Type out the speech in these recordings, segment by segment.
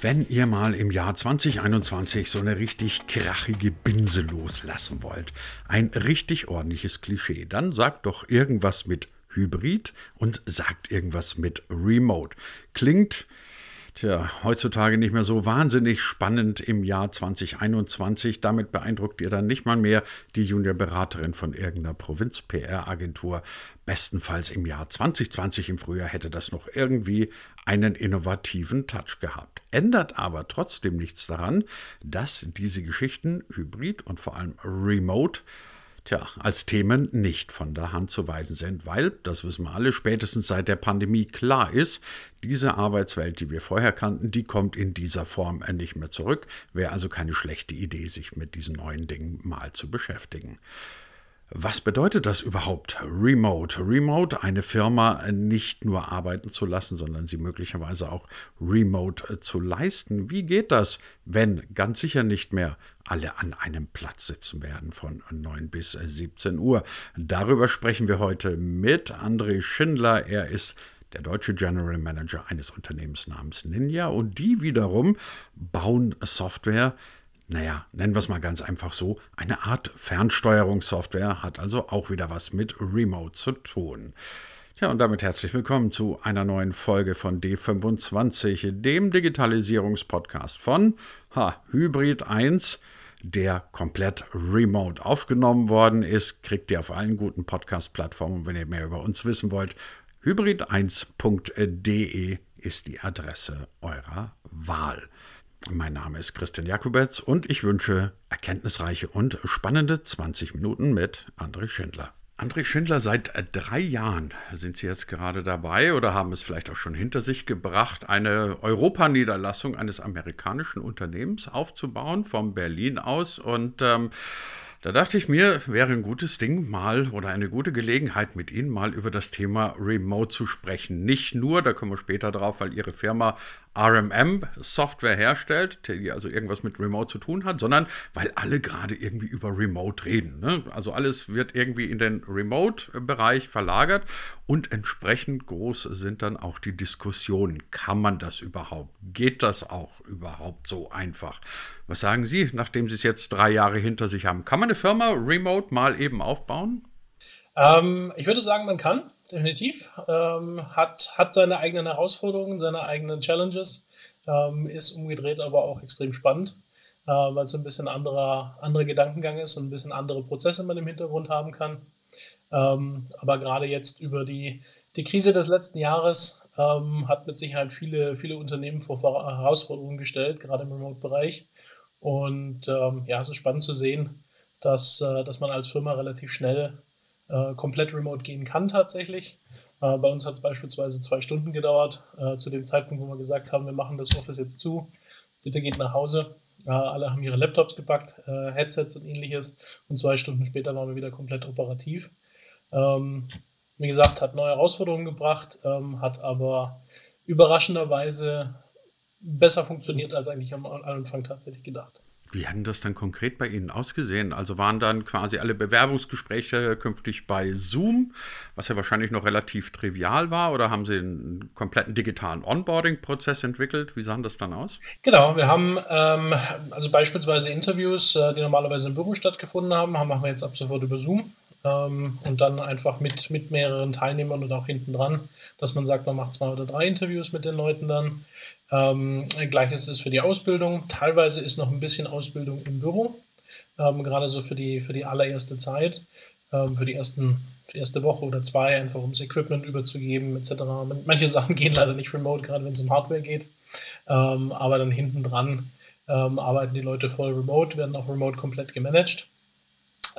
Wenn ihr mal im Jahr 2021 so eine richtig krachige Binse loslassen wollt, ein richtig ordentliches Klischee, dann sagt doch irgendwas mit Hybrid und sagt irgendwas mit Remote. Klingt Tja, heutzutage nicht mehr so wahnsinnig spannend im Jahr 2021. Damit beeindruckt ihr dann nicht mal mehr die Juniorberaterin von irgendeiner Provinz-PR-Agentur. Bestenfalls im Jahr 2020 im Frühjahr hätte das noch irgendwie einen innovativen Touch gehabt. Ändert aber trotzdem nichts daran, dass diese Geschichten hybrid und vor allem remote tja, als Themen nicht von der Hand zu weisen sind, weil, das wissen wir alle, spätestens seit der Pandemie klar ist, diese Arbeitswelt, die wir vorher kannten, die kommt in dieser Form nicht mehr zurück. Wäre also keine schlechte Idee, sich mit diesen neuen Dingen mal zu beschäftigen. Was bedeutet das überhaupt? Remote. Remote, eine Firma nicht nur arbeiten zu lassen, sondern sie möglicherweise auch remote äh, zu leisten. Wie geht das, wenn ganz sicher nicht mehr alle an einem Platz sitzen werden von 9 bis 17 Uhr? Darüber sprechen wir heute mit André Schindler. Er ist der deutsche General Manager eines Unternehmens namens Ninja und die wiederum bauen Software, naja, nennen wir es mal ganz einfach so, eine Art Fernsteuerungssoftware, hat also auch wieder was mit Remote zu tun. Ja, und damit herzlich willkommen zu einer neuen Folge von D25, dem Digitalisierungspodcast von ha, Hybrid 1, der komplett remote aufgenommen worden ist. Kriegt ihr auf allen guten Podcast-Plattformen, wenn ihr mehr über uns wissen wollt. Hybrid1.de ist die Adresse eurer Wahl. Mein Name ist Christian Jakubetz und ich wünsche erkenntnisreiche und spannende 20 Minuten mit André Schindler. André Schindler, seit drei Jahren sind Sie jetzt gerade dabei oder haben es vielleicht auch schon hinter sich gebracht, eine Europaniederlassung eines amerikanischen Unternehmens aufzubauen, von Berlin aus. Und ähm, da dachte ich mir, wäre ein gutes Ding mal oder eine gute Gelegenheit mit Ihnen mal über das Thema Remote zu sprechen. Nicht nur, da kommen wir später drauf, weil Ihre Firma RMM Software herstellt, die also irgendwas mit Remote zu tun hat, sondern weil alle gerade irgendwie über Remote reden. Ne? Also alles wird irgendwie in den Remote-Bereich verlagert und entsprechend groß sind dann auch die Diskussionen. Kann man das überhaupt? Geht das auch überhaupt so einfach? Was sagen Sie, nachdem Sie es jetzt drei Jahre hinter sich haben? Kann man eine Firma Remote mal eben aufbauen? Ähm, ich würde sagen, man kann definitiv. Ähm, hat, hat seine eigenen Herausforderungen, seine eigenen Challenges, ähm, ist umgedreht aber auch extrem spannend, äh, weil es ein bisschen anderer, anderer Gedankengang ist und ein bisschen andere Prozesse man im Hintergrund haben kann. Ähm, aber gerade jetzt über die, die Krise des letzten Jahres ähm, hat mit Sicherheit viele, viele Unternehmen vor Herausforderungen gestellt, gerade im Remote-Bereich. Und ähm, ja, es ist spannend zu sehen, dass, äh, dass man als Firma relativ schnell äh, komplett remote gehen kann tatsächlich. Äh, bei uns hat es beispielsweise zwei Stunden gedauert, äh, zu dem Zeitpunkt, wo wir gesagt haben, wir machen das Office jetzt zu, bitte geht nach Hause. Äh, alle haben ihre Laptops gepackt, äh, Headsets und ähnliches und zwei Stunden später waren wir wieder komplett operativ. Ähm, wie gesagt, hat neue Herausforderungen gebracht, ähm, hat aber überraschenderweise besser funktioniert als eigentlich am Anfang tatsächlich gedacht. Wie hat das dann konkret bei Ihnen ausgesehen? Also waren dann quasi alle Bewerbungsgespräche künftig bei Zoom, was ja wahrscheinlich noch relativ trivial war, oder haben Sie einen kompletten digitalen Onboarding-Prozess entwickelt? Wie sah das dann aus? Genau, wir haben ähm, also beispielsweise Interviews, äh, die normalerweise im Büro stattgefunden haben, haben wir jetzt ab sofort über Zoom ähm, und dann einfach mit, mit mehreren Teilnehmern und auch hinten dran, dass man sagt, man macht zwei oder drei Interviews mit den Leuten dann ähm, Gleiches ist für die Ausbildung. Teilweise ist noch ein bisschen Ausbildung im Büro, ähm, gerade so für die, für die allererste Zeit, ähm, für die ersten die erste Woche oder zwei, einfach um das Equipment überzugeben, etc. Manche Sachen gehen leider nicht remote, gerade wenn es um Hardware geht. Ähm, aber dann hinten dran ähm, arbeiten die Leute voll remote, werden auch remote komplett gemanagt.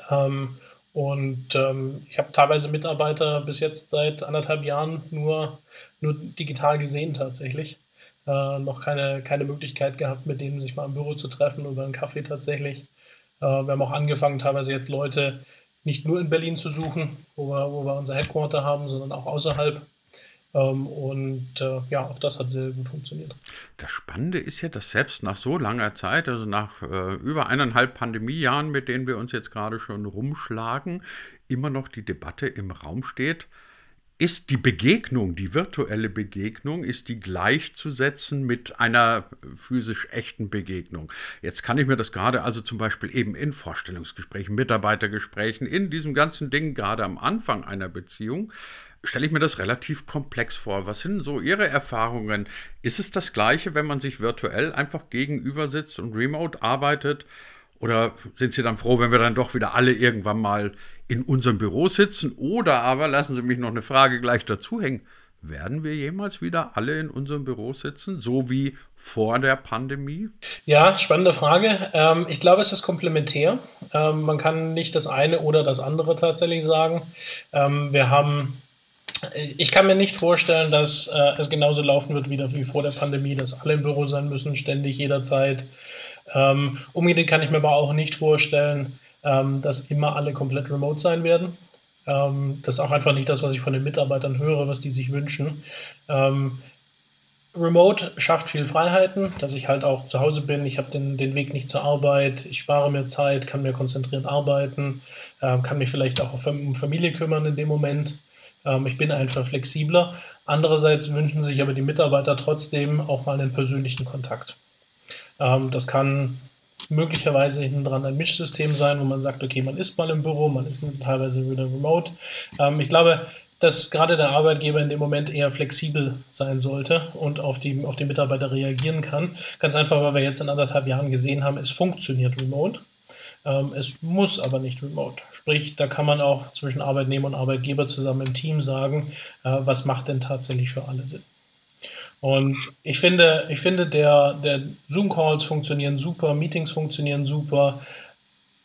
Ähm, und ich habe teilweise Mitarbeiter bis jetzt seit anderthalb Jahren nur, nur digital gesehen tatsächlich äh, noch keine, keine Möglichkeit gehabt, mit denen sich mal im Büro zu treffen oder einen Kaffee tatsächlich. Äh, wir haben auch angefangen, teilweise jetzt Leute nicht nur in Berlin zu suchen, wo wir, wo wir unser Headquarter haben, sondern auch außerhalb. Ähm, und äh, ja, auch das hat sehr gut funktioniert. Das Spannende ist ja, dass selbst nach so langer Zeit, also nach äh, über eineinhalb Pandemiejahren, mit denen wir uns jetzt gerade schon rumschlagen, immer noch die Debatte im Raum steht, ist die Begegnung, die virtuelle Begegnung, ist die gleichzusetzen mit einer physisch echten Begegnung. Jetzt kann ich mir das gerade also zum Beispiel eben in Vorstellungsgesprächen, Mitarbeitergesprächen, in diesem ganzen Ding, gerade am Anfang einer Beziehung, stelle ich mir das relativ komplex vor. Was sind so Ihre Erfahrungen? Ist es das Gleiche, wenn man sich virtuell einfach gegenüber sitzt und remote arbeitet? Oder sind Sie dann froh, wenn wir dann doch wieder alle irgendwann mal in unserem Büro sitzen? Oder aber, lassen Sie mich noch eine Frage gleich dazu hängen, werden wir jemals wieder alle in unserem Büro sitzen, so wie vor der Pandemie? Ja, spannende Frage. Ähm, ich glaube, es ist komplementär. Ähm, man kann nicht das eine oder das andere tatsächlich sagen. Ähm, wir haben ich kann mir nicht vorstellen, dass äh, es genauso laufen wird wieder wie vor der Pandemie, dass alle im Büro sein müssen, ständig, jederzeit. Ähm, umgekehrt kann ich mir aber auch nicht vorstellen, ähm, dass immer alle komplett remote sein werden. Ähm, das ist auch einfach nicht das, was ich von den Mitarbeitern höre, was die sich wünschen. Ähm, remote schafft viel Freiheiten, dass ich halt auch zu Hause bin. Ich habe den, den Weg nicht zur Arbeit. Ich spare mir Zeit, kann mir konzentriert arbeiten, äh, kann mich vielleicht auch um Familie kümmern in dem Moment. Ähm, ich bin einfach flexibler. Andererseits wünschen sich aber die Mitarbeiter trotzdem auch mal einen persönlichen Kontakt. Ähm, das kann möglicherweise hinten dran ein Mischsystem sein, wo man sagt, okay, man ist mal im Büro, man ist teilweise wieder remote. Ähm, ich glaube, dass gerade der Arbeitgeber in dem Moment eher flexibel sein sollte und auf die, auf die Mitarbeiter reagieren kann. Ganz einfach, weil wir jetzt in anderthalb Jahren gesehen haben, es funktioniert remote. Ähm, es muss aber nicht remote. Sprich, da kann man auch zwischen Arbeitnehmer und Arbeitgeber zusammen im Team sagen, äh, was macht denn tatsächlich für alle Sinn. Und ich finde, ich finde der, der Zoom-Calls funktionieren super, Meetings funktionieren super.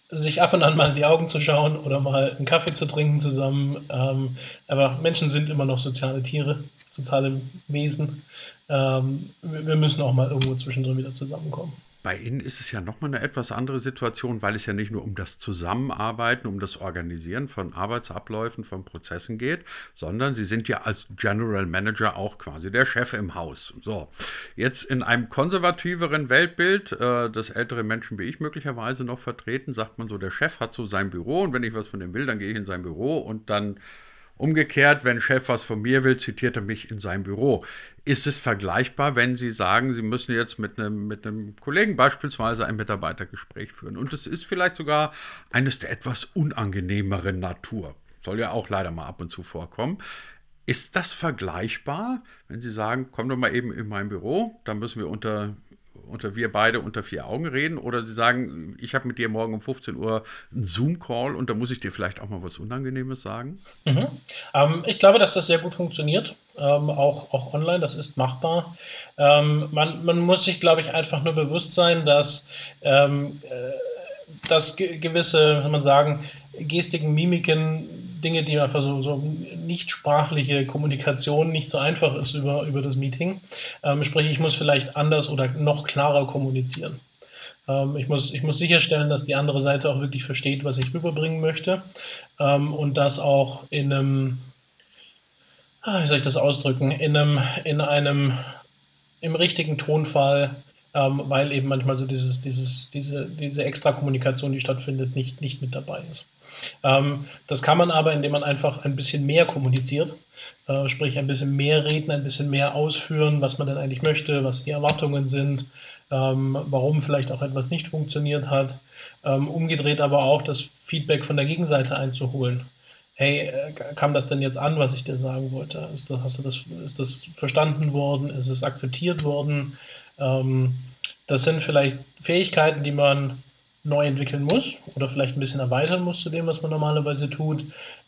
Sich ab und an mal in die Augen zu schauen oder mal einen Kaffee zu trinken zusammen. Ähm, aber Menschen sind immer noch soziale Tiere, soziale Wesen. Ähm, wir müssen auch mal irgendwo zwischendrin wieder zusammenkommen. Bei Ihnen ist es ja nochmal eine etwas andere Situation, weil es ja nicht nur um das Zusammenarbeiten, um das Organisieren von Arbeitsabläufen, von Prozessen geht, sondern Sie sind ja als General Manager auch quasi der Chef im Haus. So, jetzt in einem konservativeren Weltbild, äh, das ältere Menschen wie ich möglicherweise noch vertreten, sagt man so, der Chef hat so sein Büro und wenn ich was von dem will, dann gehe ich in sein Büro und dann Umgekehrt, wenn Chef was von mir will, zitiert er mich in sein Büro. Ist es vergleichbar, wenn Sie sagen, Sie müssen jetzt mit einem, mit einem Kollegen beispielsweise ein Mitarbeitergespräch führen? Und es ist vielleicht sogar eines der etwas unangenehmeren Natur. Soll ja auch leider mal ab und zu vorkommen. Ist das vergleichbar, wenn Sie sagen, komm doch mal eben in mein Büro, da müssen wir unter unter wir beide unter vier Augen reden oder Sie sagen, ich habe mit dir morgen um 15 Uhr einen Zoom-Call und da muss ich dir vielleicht auch mal was Unangenehmes sagen? Mhm. Ähm, ich glaube, dass das sehr gut funktioniert, ähm, auch, auch online, das ist machbar. Ähm, man, man muss sich, glaube ich, einfach nur bewusst sein, dass, ähm, äh, dass gewisse, kann man sagen, Gestiken, Mimiken Dinge, die einfach so, so nicht sprachliche Kommunikation nicht so einfach ist über, über das Meeting. Ähm, sprich, ich muss vielleicht anders oder noch klarer kommunizieren. Ähm, ich, muss, ich muss sicherstellen, dass die andere Seite auch wirklich versteht, was ich rüberbringen möchte ähm, und das auch in einem, ah, wie soll ich das ausdrücken, in einem, in einem im richtigen Tonfall ähm, weil eben manchmal so dieses, dieses, diese, diese Extra-Kommunikation, die stattfindet, nicht, nicht mit dabei ist. Ähm, das kann man aber, indem man einfach ein bisschen mehr kommuniziert, äh, sprich ein bisschen mehr reden, ein bisschen mehr ausführen, was man denn eigentlich möchte, was die Erwartungen sind, ähm, warum vielleicht auch etwas nicht funktioniert hat. Ähm, umgedreht aber auch das Feedback von der Gegenseite einzuholen hey, äh, kam das denn jetzt an, was ich dir sagen wollte? Ist das, hast du das, ist das verstanden worden? Ist es akzeptiert worden? Ähm, das sind vielleicht Fähigkeiten, die man neu entwickeln muss oder vielleicht ein bisschen erweitern muss zu dem, was man normalerweise tut.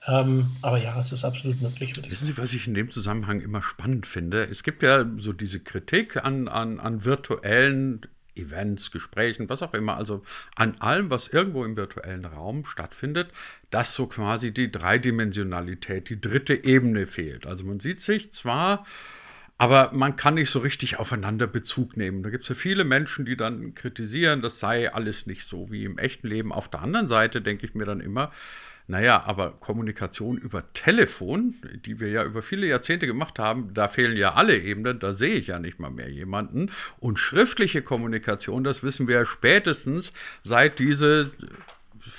Ähm, aber ja, es ist absolut möglich. Wissen Sie, was ich in dem Zusammenhang immer spannend finde? Es gibt ja so diese Kritik an, an, an virtuellen Events, Gesprächen, was auch immer, also an allem, was irgendwo im virtuellen Raum stattfindet, dass so quasi die Dreidimensionalität, die dritte Ebene fehlt. Also man sieht sich zwar aber man kann nicht so richtig aufeinander Bezug nehmen. Da gibt es ja viele Menschen, die dann kritisieren, das sei alles nicht so wie im echten Leben. Auf der anderen Seite denke ich mir dann immer, naja, aber Kommunikation über Telefon, die wir ja über viele Jahrzehnte gemacht haben, da fehlen ja alle Ebenen, da sehe ich ja nicht mal mehr jemanden. Und schriftliche Kommunikation, das wissen wir ja spätestens, seit diese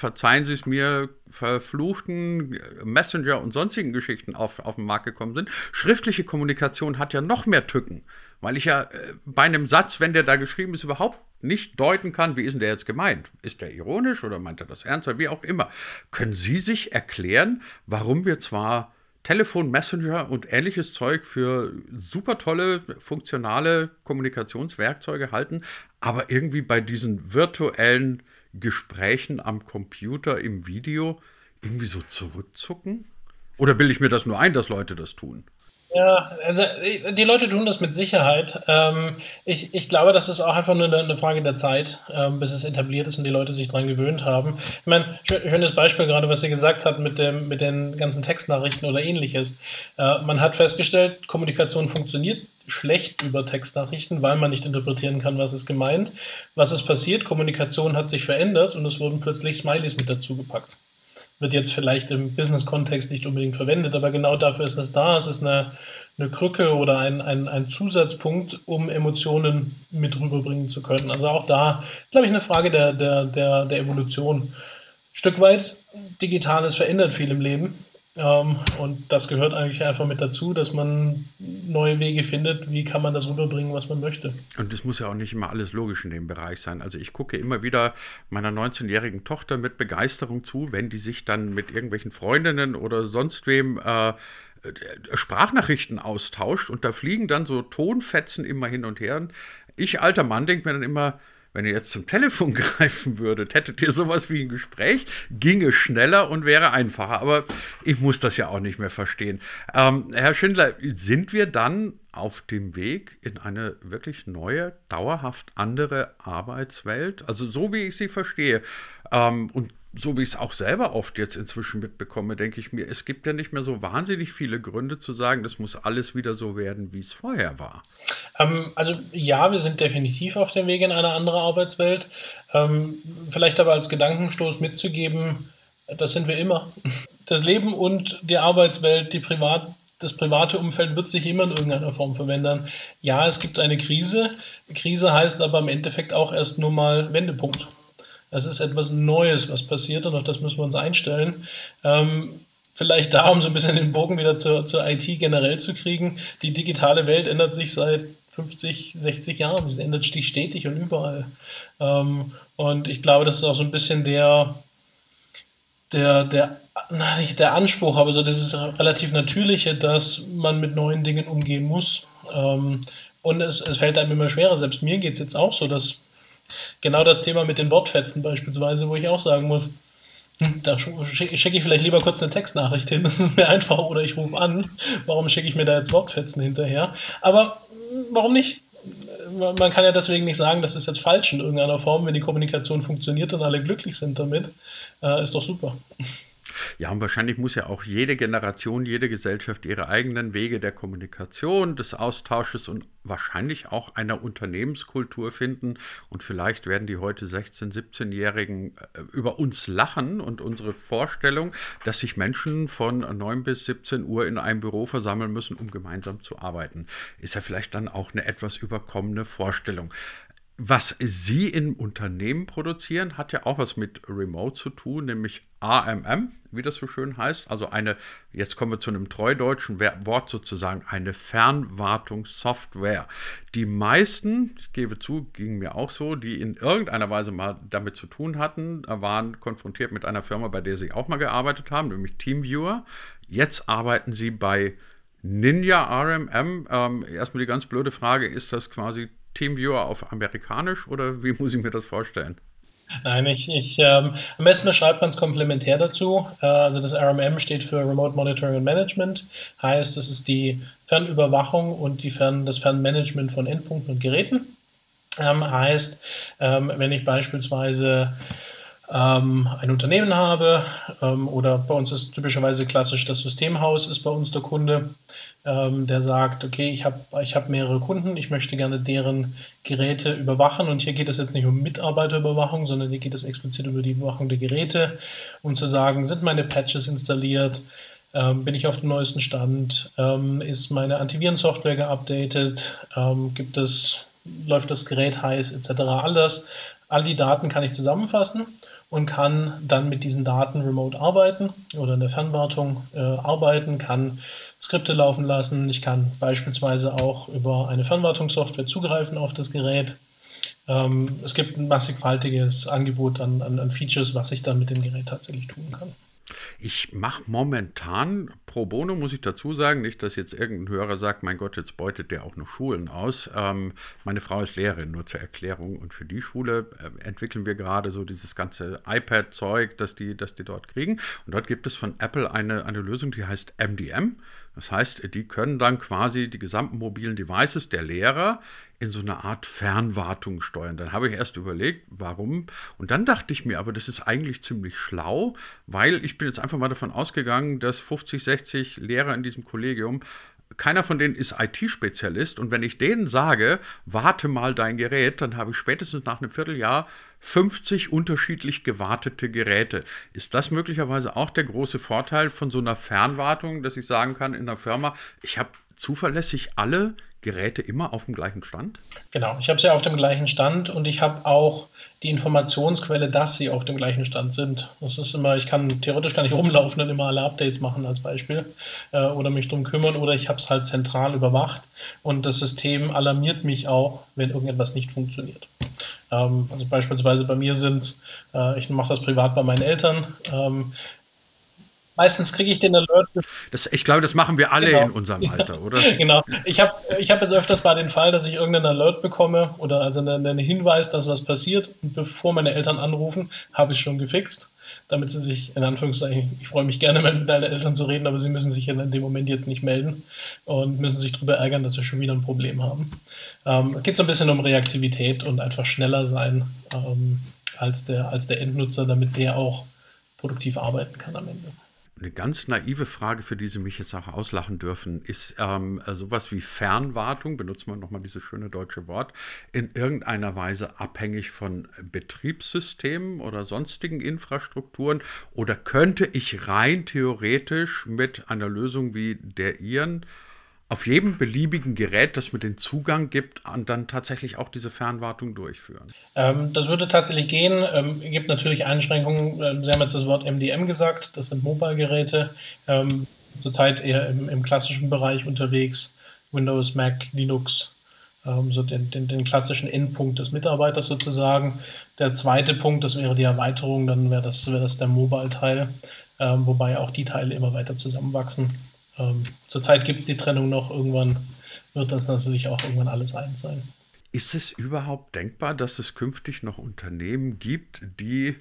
verzeihen Sie es mir, verfluchten Messenger und sonstigen Geschichten auf, auf den Markt gekommen sind. Schriftliche Kommunikation hat ja noch mehr Tücken, weil ich ja äh, bei einem Satz, wenn der da geschrieben ist, überhaupt nicht deuten kann, wie ist denn der jetzt gemeint? Ist der ironisch oder meint er das ernst oder wie auch immer? Können Sie sich erklären, warum wir zwar Telefon, Messenger und ähnliches Zeug für super tolle, funktionale Kommunikationswerkzeuge halten, aber irgendwie bei diesen virtuellen Gesprächen am Computer im Video irgendwie so zurückzucken? Oder bilde ich mir das nur ein, dass Leute das tun? Ja, also die Leute tun das mit Sicherheit. Ähm, ich, ich glaube, das ist auch einfach nur eine, Frage der Zeit, ähm, bis es etabliert ist und die Leute sich daran gewöhnt haben. Ich meine, schönes Beispiel gerade, was Sie gesagt hat mit, dem, mit den ganzen Textnachrichten oder ähnliches. Äh, man hat festgestellt, Kommunikation funktioniert schlecht über Textnachrichten, weil man nicht interpretieren kann, was ist gemeint. Was ist passiert? Kommunikation hat sich verändert und es wurden plötzlich Smileys mit dazu gepackt wird jetzt vielleicht im Business-Kontext nicht unbedingt verwendet, aber genau dafür ist es da. Es ist eine, eine Krücke oder ein, ein, ein Zusatzpunkt, um Emotionen mit rüberbringen zu können. Also auch da, glaube ich, eine Frage der, der, der, der Evolution. Stück weit, Digitales verändert viel im Leben. Ähm, und das gehört eigentlich einfach mit dazu, dass man neue Wege findet, wie kann man das rüberbringen, was man möchte. Und das muss ja auch nicht immer alles logisch in dem Bereich sein. Also ich gucke immer wieder meiner 19-jährigen Tochter mit Begeisterung zu, wenn die sich dann mit irgendwelchen Freundinnen oder sonst wem äh, Sprachnachrichten austauscht und da fliegen dann so Tonfetzen immer hin und her. Ich, alter Mann, denke mir dann immer, wenn ihr jetzt zum Telefon greifen würdet, hättet ihr sowas wie ein Gespräch, ginge schneller und wäre einfacher. Aber ich muss das ja auch nicht mehr verstehen. Ähm, Herr Schindler, sind wir dann auf dem Weg in eine wirklich neue, dauerhaft andere Arbeitswelt? Also so wie ich sie verstehe. Ähm, und so wie ich es auch selber oft jetzt inzwischen mitbekomme, denke ich mir, es gibt ja nicht mehr so wahnsinnig viele Gründe zu sagen, das muss alles wieder so werden, wie es vorher war. Ähm, also ja, wir sind definitiv auf dem Weg in eine andere Arbeitswelt. Ähm, vielleicht aber als Gedankenstoß mitzugeben, das sind wir immer. Das Leben und die Arbeitswelt, die Privat, das private Umfeld wird sich immer in irgendeiner Form verwändern. Ja, es gibt eine Krise. Krise heißt aber im Endeffekt auch erst nur mal Wendepunkt. Das ist etwas Neues, was passiert und auf das müssen wir uns einstellen. Ähm, vielleicht da, um so ein bisschen den Bogen wieder zur, zur IT generell zu kriegen. Die digitale Welt ändert sich seit 50, 60 Jahren. Sie ändert sich stetig und überall. Ähm, und ich glaube, das ist auch so ein bisschen der, der, der, na, nicht der Anspruch, aber so dieses relativ Natürliche, dass man mit neuen Dingen umgehen muss. Ähm, und es, es fällt einem immer schwerer. Selbst mir geht es jetzt auch so, dass genau das Thema mit den Wortfetzen beispielsweise, wo ich auch sagen muss, hm, da schicke schick ich vielleicht lieber kurz eine Textnachricht hin, das ist mir einfach, oder ich rufe an. Warum schicke ich mir da jetzt Wortfetzen hinterher? Aber warum nicht? Man kann ja deswegen nicht sagen, das ist jetzt falsch in irgendeiner Form, wenn die Kommunikation funktioniert und alle glücklich sind damit. Äh, ist doch super. Ja, und wahrscheinlich muss ja auch jede Generation, jede Gesellschaft ihre eigenen Wege der Kommunikation, des Austausches und wahrscheinlich auch einer Unternehmenskultur finden. Und vielleicht werden die heute 16-, 17-Jährigen äh, über uns lachen und unsere Vorstellung, dass sich Menschen von 9 bis 17 Uhr in einem Büro versammeln müssen, um gemeinsam zu arbeiten, ist ja vielleicht dann auch eine etwas überkommene Vorstellung was Sie im Unternehmen produzieren, hat ja auch was mit Remote zu tun, nämlich AMM, wie das so schön heißt. Also eine, jetzt kommen wir zu einem treudeutschen Wort sozusagen, eine Fernwartungssoftware. Die meisten, ich gebe zu, ging mir auch so, die in irgendeiner Weise mal damit zu tun hatten, waren konfrontiert mit einer Firma, bei der sie auch mal gearbeitet haben, nämlich Teamviewer. Jetzt arbeiten sie bei Ninja RMM. Ähm, erstmal die ganz blöde Frage, ist das quasi Teamviewer auf amerikanisch oder wie muss ich mir das vorstellen? Nein, ich, ich ähm, am besten beschreibt man es komplementär dazu. Äh, also das RMM steht für Remote Monitoring and Management, heißt, es ist die Fernüberwachung und die Fern, das Fernmanagement von Endpunkten und Geräten. Ähm, heißt, ähm, wenn ich beispielsweise ähm, ein Unternehmen habe ähm, oder bei uns ist typischerweise klassisch das Systemhaus ist bei uns der Kunde, ähm, der sagt, okay, ich habe ich hab mehrere Kunden, ich möchte gerne deren Geräte überwachen. Und hier geht es jetzt nicht um Mitarbeiterüberwachung, sondern hier geht es explizit über die Überwachung der Geräte, um zu sagen, sind meine Patches installiert, ähm, bin ich auf dem neuesten Stand, ähm, ist meine Antivirensoftware geupdatet, ähm, gibt es, läuft das Gerät heiß etc. All das All die Daten kann ich zusammenfassen und kann dann mit diesen Daten remote arbeiten oder in der Fernwartung äh, arbeiten, kann Skripte laufen lassen. Ich kann beispielsweise auch über eine Fernwartungssoftware zugreifen auf das Gerät. Ähm, es gibt ein massigfaltiges Angebot an, an, an Features, was ich dann mit dem Gerät tatsächlich tun kann. Ich mache momentan pro bono, muss ich dazu sagen, nicht, dass jetzt irgendein Hörer sagt, mein Gott, jetzt beutet der auch noch Schulen aus. Ähm, meine Frau ist Lehrerin, nur zur Erklärung. Und für die Schule äh, entwickeln wir gerade so dieses ganze iPad-Zeug, das die, das die dort kriegen. Und dort gibt es von Apple eine, eine Lösung, die heißt MDM. Das heißt, die können dann quasi die gesamten mobilen Devices der Lehrer in so eine Art Fernwartung steuern. Dann habe ich erst überlegt, warum. Und dann dachte ich mir, aber das ist eigentlich ziemlich schlau, weil ich bin jetzt einfach mal davon ausgegangen, dass 50, 60 Lehrer in diesem Kollegium keiner von denen ist IT-Spezialist und wenn ich denen sage, warte mal dein Gerät, dann habe ich spätestens nach einem Vierteljahr 50 unterschiedlich gewartete Geräte. Ist das möglicherweise auch der große Vorteil von so einer Fernwartung, dass ich sagen kann in der Firma, ich habe zuverlässig alle Geräte immer auf dem gleichen Stand? Genau, ich habe sie auf dem gleichen Stand und ich habe auch die Informationsquelle, dass sie auf dem gleichen Stand sind. Das ist immer, ich kann theoretisch gar nicht rumlaufen und immer alle Updates machen als Beispiel äh, oder mich darum kümmern oder ich habe es halt zentral überwacht und das System alarmiert mich auch, wenn irgendetwas nicht funktioniert. Ähm, also beispielsweise bei mir sind es, äh, ich mache das privat bei meinen Eltern, ähm, Meistens kriege ich den Alert. Das, ich glaube, das machen wir alle genau. in unserem Alter, oder? genau. Ich habe ich hab jetzt öfters mal den Fall, dass ich irgendeinen Alert bekomme oder also einen, Hinweis, dass was passiert. Und bevor meine Eltern anrufen, habe ich schon gefixt, damit sie sich, in Anführungszeichen, ich freue mich gerne, mit deinen Eltern zu reden, aber sie müssen sich in dem Moment jetzt nicht melden und müssen sich darüber ärgern, dass wir schon wieder ein Problem haben. Ähm, es geht so ein bisschen um Reaktivität und einfach schneller sein ähm, als, der, als der Endnutzer, damit der auch produktiv arbeiten kann am Ende eine ganz naive Frage, für die Sie mich jetzt auch auslachen dürfen, ist ähm, sowas wie Fernwartung, benutzen wir nochmal dieses schöne deutsche Wort, in irgendeiner Weise abhängig von Betriebssystemen oder sonstigen Infrastrukturen? Oder könnte ich rein theoretisch mit einer Lösung wie der Ihren auf jedem beliebigen Gerät, das mir den Zugang gibt, und dann tatsächlich auch diese Fernwartung durchführen? Ähm, das würde tatsächlich gehen. Ähm, gibt natürlich Einschränkungen. Ähm, Sie haben jetzt das Wort MDM gesagt. Das sind Mobile-Geräte. Ähm, zurzeit eher im, im, klassischen Bereich unterwegs. Windows, Mac, Linux. Ähm, so den, den, den, klassischen Endpunkt des Mitarbeiters sozusagen. Der zweite Punkt, das wäre die Erweiterung. Dann wäre das, wäre das der Mobile-Teil. Ähm, wobei auch die Teile immer weiter zusammenwachsen. Ähm, zurzeit gibt es die Trennung noch, irgendwann wird das natürlich auch irgendwann alles eins sein. Ist es überhaupt denkbar, dass es künftig noch Unternehmen gibt, die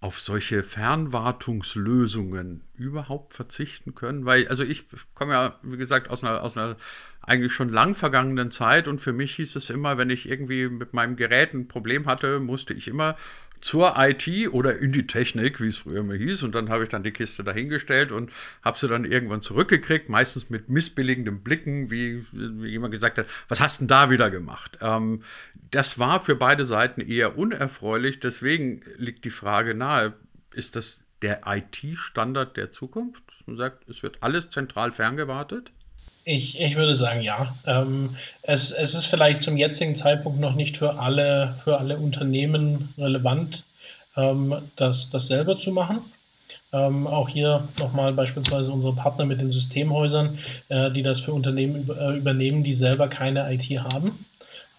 auf solche Fernwartungslösungen überhaupt verzichten können? Weil, also ich komme ja, wie gesagt, aus einer, aus einer eigentlich schon lang vergangenen Zeit und für mich hieß es immer, wenn ich irgendwie mit meinem Gerät ein Problem hatte, musste ich immer zur IT oder in die Technik, wie es früher immer hieß. Und dann habe ich dann die Kiste dahingestellt und habe sie dann irgendwann zurückgekriegt, meistens mit missbilligenden Blicken, wie, wie jemand gesagt hat, was hast du denn da wieder gemacht? Ähm, das war für beide Seiten eher unerfreulich. Deswegen liegt die Frage nahe, ist das der IT-Standard der Zukunft? Man sagt, es wird alles zentral ferngewartet? Ich, ich würde sagen, ja. Ähm, es, es ist vielleicht zum jetzigen Zeitpunkt noch nicht für alle, für alle Unternehmen relevant, ähm, das, das selber zu machen. Ähm, auch hier nochmal beispielsweise unsere Partner mit den Systemhäusern, äh, die das für Unternehmen äh, übernehmen, die selber keine IT haben.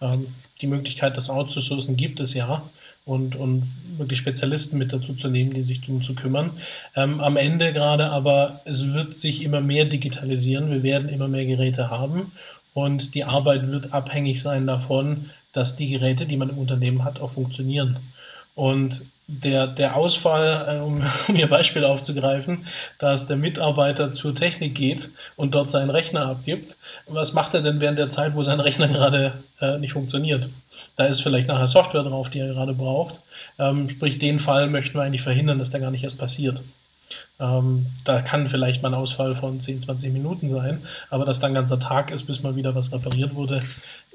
Ähm, die Möglichkeit, das outzusourcen, gibt es ja und, und wirklich Spezialisten mit dazu zu nehmen, die sich darum zu kümmern. Ähm, am Ende gerade aber, es wird sich immer mehr digitalisieren, wir werden immer mehr Geräte haben und die Arbeit wird abhängig sein davon, dass die Geräte, die man im Unternehmen hat, auch funktionieren. Und der, der Ausfall, äh, um, um Ihr Beispiel aufzugreifen, dass der Mitarbeiter zur Technik geht und dort seinen Rechner abgibt, was macht er denn während der Zeit, wo sein Rechner gerade äh, nicht funktioniert? Da ist vielleicht nachher Software drauf, die er gerade braucht. Ähm, sprich, den Fall möchten wir eigentlich verhindern, dass der gar nicht erst passiert. Ähm, da kann vielleicht mal ein Ausfall von 10, 20 Minuten sein, aber dass dann ein ganzer Tag ist, bis mal wieder was repariert wurde,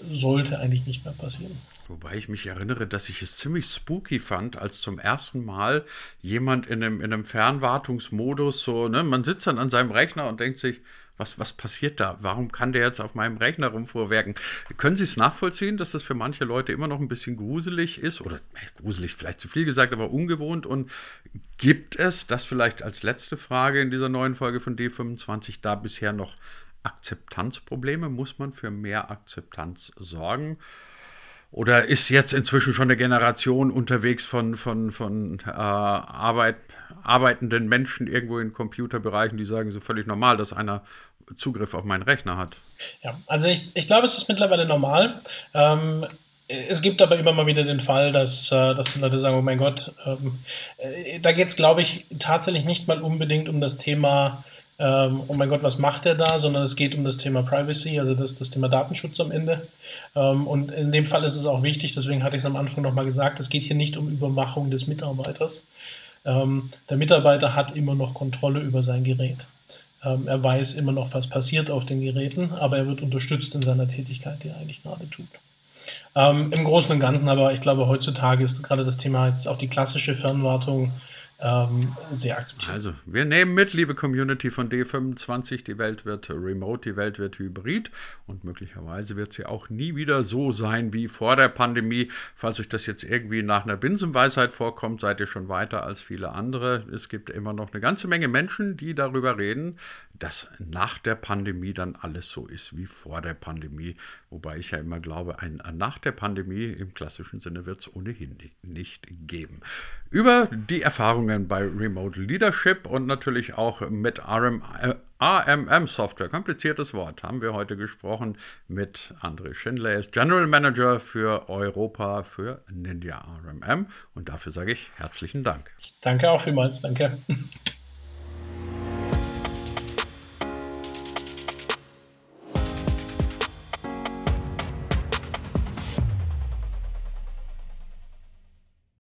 sollte eigentlich nicht mehr passieren. Wobei ich mich erinnere, dass ich es ziemlich spooky fand, als zum ersten Mal jemand in einem, in einem Fernwartungsmodus so, ne, man sitzt dann an seinem Rechner und denkt sich, Was, was passiert da? Warum kann der jetzt auf meinem Rechner rumvorwerken? Können Sie es nachvollziehen, dass das für manche Leute immer noch ein bisschen gruselig ist? Oder äh, gruselig vielleicht zu viel gesagt, aber ungewohnt. Und gibt es, das vielleicht als letzte Frage in dieser neuen Folge von D25, da bisher noch Akzeptanzprobleme? Muss man für mehr Akzeptanz sorgen? Oder ist jetzt inzwischen schon eine Generation unterwegs von, von, von äh, Arbeit, arbeitenden Menschen irgendwo in Computerbereichen, die sagen, so völlig normal, dass einer Zugriff auf meinen Rechner hat? Ja, also ich, ich glaube, es ist mittlerweile normal. Ähm, es gibt aber immer mal wieder den Fall, dass, äh, dass die Leute sagen, oh mein Gott, ähm, äh, da geht es, glaube ich, tatsächlich nicht mal unbedingt um das Thema ähm, oh mein Gott, was macht er da, sondern es geht um das Thema Privacy, also das, das Thema Datenschutz am Ende. Ähm, und in dem Fall ist es auch wichtig, deswegen hatte ich es am Anfang nochmal gesagt, es geht hier nicht um Überwachung des Mitarbeiters. Ähm, der Mitarbeiter hat immer noch Kontrolle über sein Gerät. Ähm, er weiß immer noch, was passiert auf den Geräten, aber er wird unterstützt in seiner Tätigkeit, die er eigentlich gerade tut. Ähm, Im Großen und Ganzen aber, ich glaube, heutzutage ist gerade das Thema jetzt auch die klassische Fernwartung ähm, sehr akzeptiert. Also, wir nehmen mit, liebe Community von D25, die Welt wird remote, die Welt wird hybrid und möglicherweise wird sie auch nie wieder so sein wie vor der Pandemie. Falls euch das jetzt irgendwie nach einer Binsenweisheit vorkommt, seid ihr schon weiter als viele andere. Es gibt immer noch eine ganze Menge Menschen, die darüber reden, dass nach der Pandemie dann alles so ist wie vor der Pandemie. Wobei ich ja immer glaube, ein nach der Pandemie im klassischen Sinne wird es ohnehin nicht geben. Über die Erfahrungen bei Remote Leadership und natürlich auch mit RM, äh, AMM Software, kompliziertes Wort, haben wir heute gesprochen mit André Schindler. Er ist General Manager für Europa für Ninja RMM und dafür sage ich herzlichen Dank. Danke auch vielmals, danke.